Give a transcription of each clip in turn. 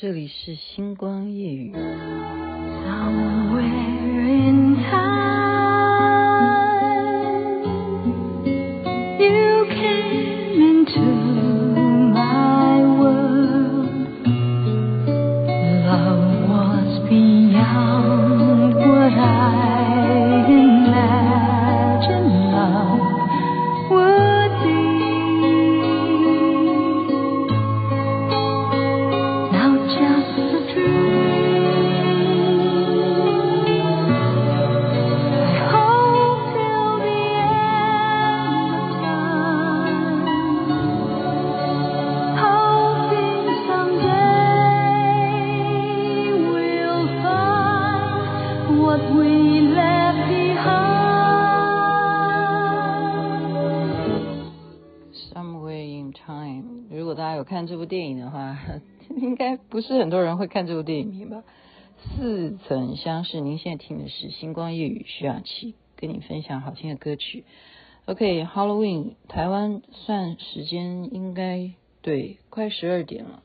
这里是星光夜雨。如果大家有。看这部电影的话，应该不是很多人会看这部电影吧？似曾相识。您现在听的是《星光夜雨》，徐雅琪跟你分享好听的歌曲。OK，Halloween，台湾算时间应该对，快十二点了，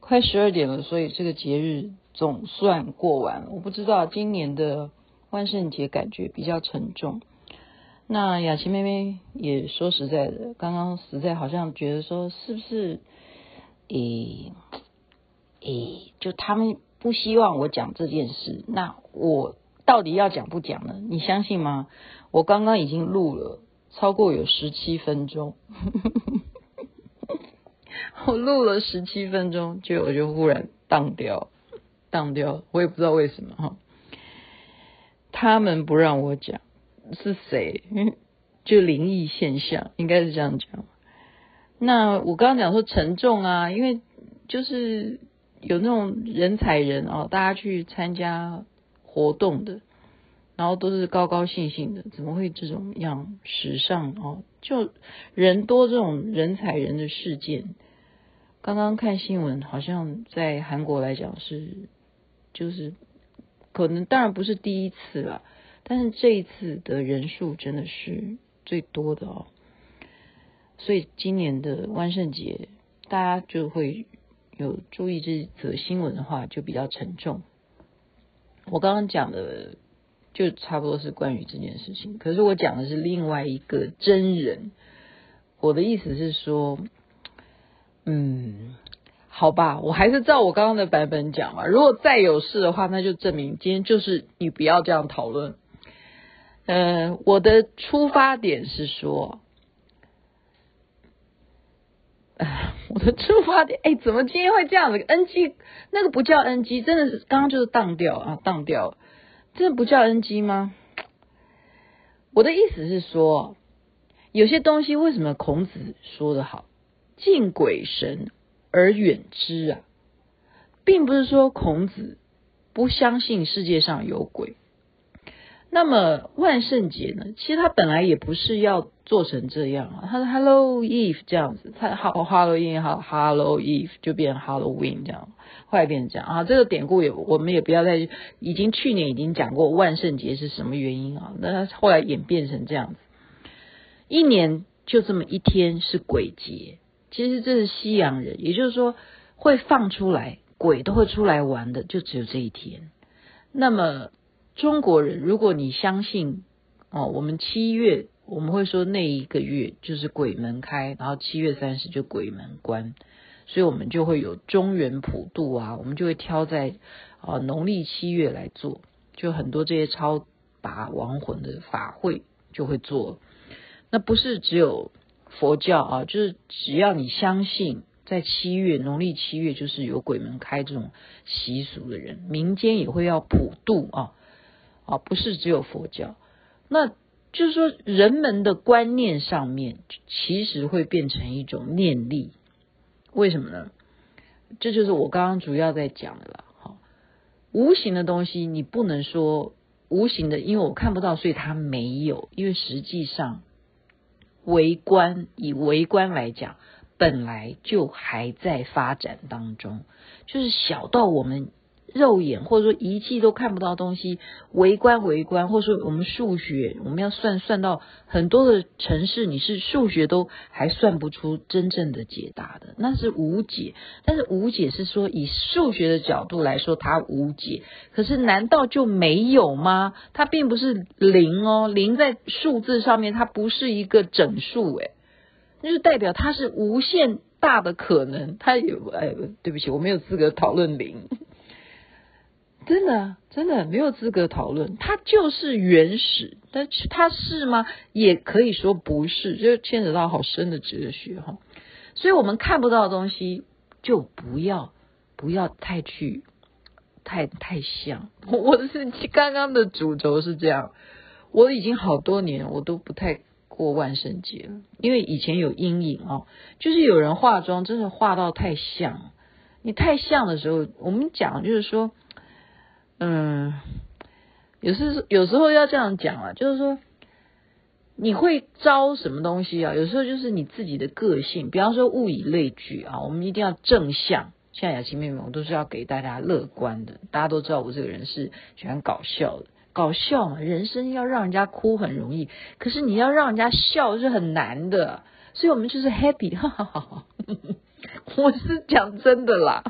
快十二点了，所以这个节日总算过完了。我不知道今年的万圣节感觉比较沉重。那雅琪妹妹也说实在的，刚刚实在好像觉得说是不是？诶诶，就他们不希望我讲这件事，那我到底要讲不讲呢？你相信吗？我刚刚已经录了超过有十七分钟，我录了十七分钟，就我就忽然当掉，当掉，我也不知道为什么哈。他们不让我讲，是谁？就灵异现象，应该是这样讲。那我刚刚讲说沉重啊，因为就是有那种人踩人哦，大家去参加活动的，然后都是高高兴兴的，怎么会这种样时尚哦？就人多这种人踩人的事件，刚刚看新闻，好像在韩国来讲是，就是可能当然不是第一次了，但是这一次的人数真的是最多的哦。所以今年的万圣节，大家就会有注意这则新闻的话，就比较沉重。我刚刚讲的就差不多是关于这件事情，可是我讲的是另外一个真人。我的意思是说，嗯，好吧，我还是照我刚刚的版本讲吧。如果再有事的话，那就证明今天就是你不要这样讨论。呃，我的出发点是说。我的出发点，哎，怎么今天会这样子？NG 那个不叫 NG，真的是刚刚就是当掉啊，当掉，真的不叫 NG 吗？我的意思是说，有些东西为什么孔子说的好，敬鬼神而远之啊，并不是说孔子不相信世界上有鬼。那么万圣节呢？其实他本来也不是要做成这样啊。他说 Hello Eve 这样子，他好 Halloween 好 Hello Eve 就变 Halloween 这样，后来变成这样啊。这个典故也我们也不要再，已经去年已经讲过万圣节是什么原因啊？那他后来演变成这样子，一年就这么一天是鬼节。其实这是西洋人，也就是说会放出来鬼都会出来玩的，就只有这一天。那么。中国人，如果你相信哦，我们七月我们会说那一个月就是鬼门开，然后七月三十就鬼门关，所以我们就会有中原普渡啊，我们就会挑在啊农历七月来做，就很多这些超拔亡魂的法会就会做。那不是只有佛教啊，就是只要你相信在七月农历七月就是有鬼门开这种习俗的人，民间也会要普渡啊。啊，不是只有佛教，那就是说人们的观念上面其实会变成一种念力，为什么呢？这就是我刚刚主要在讲的了。好，无形的东西你不能说无形的，因为我看不到，所以它没有。因为实际上，微观以微观来讲，本来就还在发展当中，就是小到我们。肉眼或者说仪器都看不到东西，微观微观，或者说我们数学我们要算算到很多的城市，你是数学都还算不出真正的解答的，那是无解。但是无解是说以数学的角度来说它无解，可是难道就没有吗？它并不是零哦，零在数字上面它不是一个整数诶，那就代表它是无限大的可能。它有哎，对不起，我没有资格讨论零。真的，真的没有资格讨论，它就是原始，但是它是吗？也可以说不是，就牵扯到好深的哲学哈。所以我们看不到的东西，就不要不要太去太太像。我是刚刚的主轴是这样，我已经好多年我都不太过万圣节了，因为以前有阴影哦，就是有人化妆真的化到太像，你太像的时候，我们讲就是说。嗯，有时有时候要这样讲啊，就是说你会招什么东西啊？有时候就是你自己的个性，比方说物以类聚啊，我们一定要正向。像雅琪妹妹，我都是要给大家乐观的。大家都知道我这个人是喜欢搞笑的，搞笑嘛，人生要让人家哭很容易，可是你要让人家笑是很难的。所以我们就是 happy，哈哈哈哈。我是讲真的啦，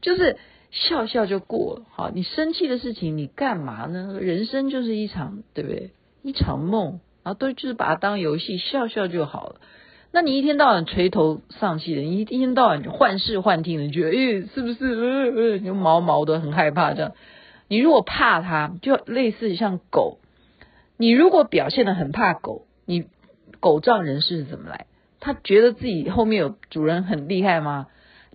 就是。笑笑就过了，好，你生气的事情你干嘛呢？人生就是一场，对不对？一场梦，然后都就是把它当游戏，笑笑就好了。那你一天到晚垂头丧气的，你一天到晚幻视幻听的，你觉得，诶，是不是？呃呃，你就毛毛的，很害怕这样。你如果怕它，就类似像狗。你如果表现得很怕狗，你狗仗人势是怎么来？他觉得自己后面有主人很厉害吗？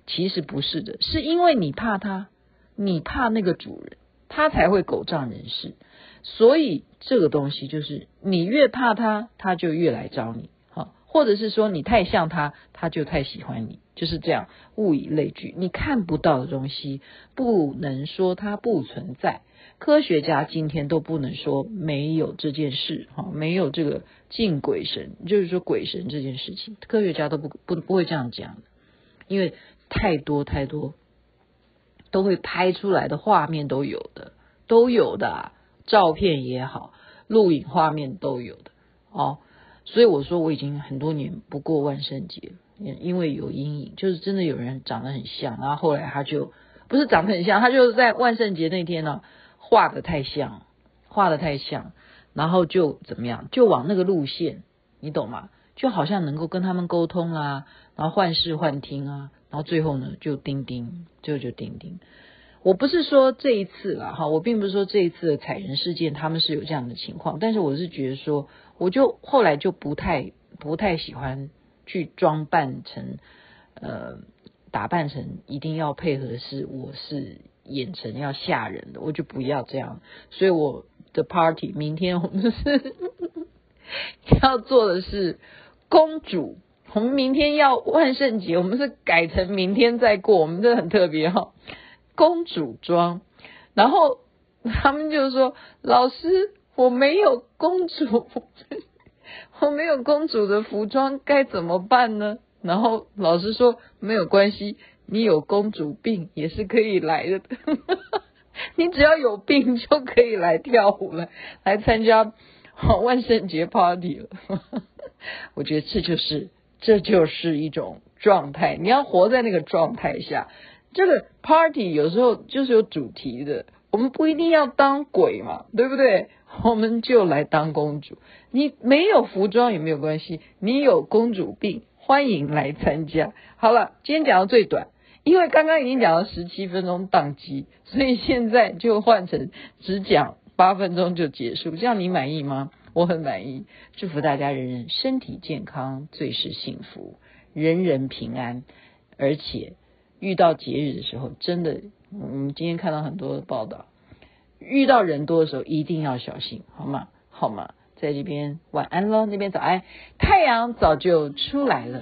其实不是的，是因为你怕他，你怕那个主人，他才会狗仗人势。所以这个东西就是你越怕他，他就越来找你，哈，或者是说你太像他，他就太喜欢你，就是这样。物以类聚，你看不到的东西，不能说它不存在。科学家今天都不能说没有这件事，哈，没有这个敬鬼神，就是说鬼神这件事情，科学家都不不不会这样讲，因为。太多太多都会拍出来的画面都有的，都有的啊，照片也好，录影画面都有的哦。所以我说我已经很多年不过万圣节，因为有阴影，就是真的有人长得很像，然后后来他就不是长得很像，他就是在万圣节那天呢画得太像，画得太像，然后就怎么样，就往那个路线，你懂吗？就好像能够跟他们沟通啊，然后幻视幻听啊。然后最后呢，就钉钉，最后就钉钉。我不是说这一次了哈，我并不是说这一次的踩人事件他们是有这样的情况，但是我是觉得说，我就后来就不太不太喜欢去装扮成呃打扮成一定要配合是我是演成要吓人的，我就不要这样。所以我的 party 明天我们是 要做的是公主。我们明天要万圣节，我们是改成明天再过，我们这很特别哈，公主装。然后他们就说：“老师，我没有公主，我没有公主的服装，该怎么办呢？”然后老师说：“没有关系，你有公主病也是可以来的，你只要有病就可以来跳舞了，来参加万圣节 party 了。”我觉得这就是。这就是一种状态，你要活在那个状态下。这个 party 有时候就是有主题的，我们不一定要当鬼嘛，对不对？我们就来当公主。你没有服装也没有关系，你有公主病，欢迎来参加。好了，今天讲到最短，因为刚刚已经讲了十七分钟宕机，所以现在就换成只讲八分钟就结束，这样你满意吗？我很满意，祝福大家人人身体健康，最是幸福，人人平安。而且遇到节日的时候，真的，我们今天看到很多的报道，遇到人多的时候一定要小心，好吗？好吗？在这边晚安喽，那边早安，太阳早就出来了。